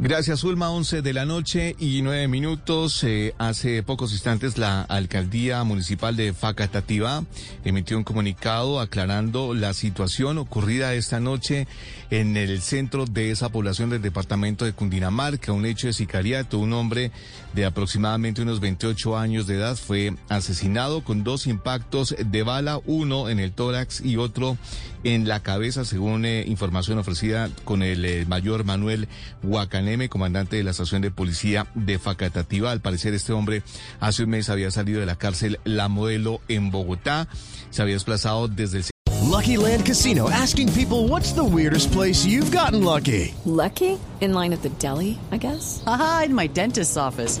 Gracias, Ulma. 11 de la noche y 9 minutos. Eh, hace pocos instantes la alcaldía municipal de Facatativá emitió un comunicado aclarando la situación ocurrida esta noche en el centro de esa población del departamento de Cundinamarca, un hecho de sicariato. Un hombre de aproximadamente unos 28 años de edad fue asesinado con dos impactos de bala, uno en el tórax y otro en la cabeza, según eh, información ofrecida con el eh, mayor Manuel Huacaneme, comandante de la estación de policía de Facatativá. Al parecer, este hombre hace un mes había salido de la cárcel La Modelo en Bogotá. Se había desplazado desde el Lucky Land Casino asking people what's the weirdest place you've gotten lucky? Lucky? In line at the deli, I guess? Aha, in my dentist's office.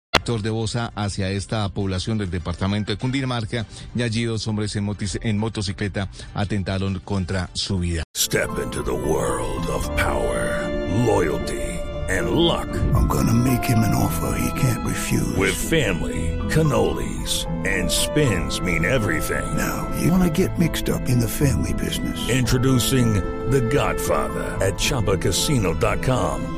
De Bosa hacia esta población del departamento de Cundinamarca y allí dos hombres en, motis- en motocicleta atentaron contra su vida. Step into the world of power, loyalty, and luck. I'm gonna make him an offer he can't refuse. With family, cannolis, and spins mean everything. now, you wanna get mixed up in the family business. Introducing The Godfather at ChumbaCasino.com.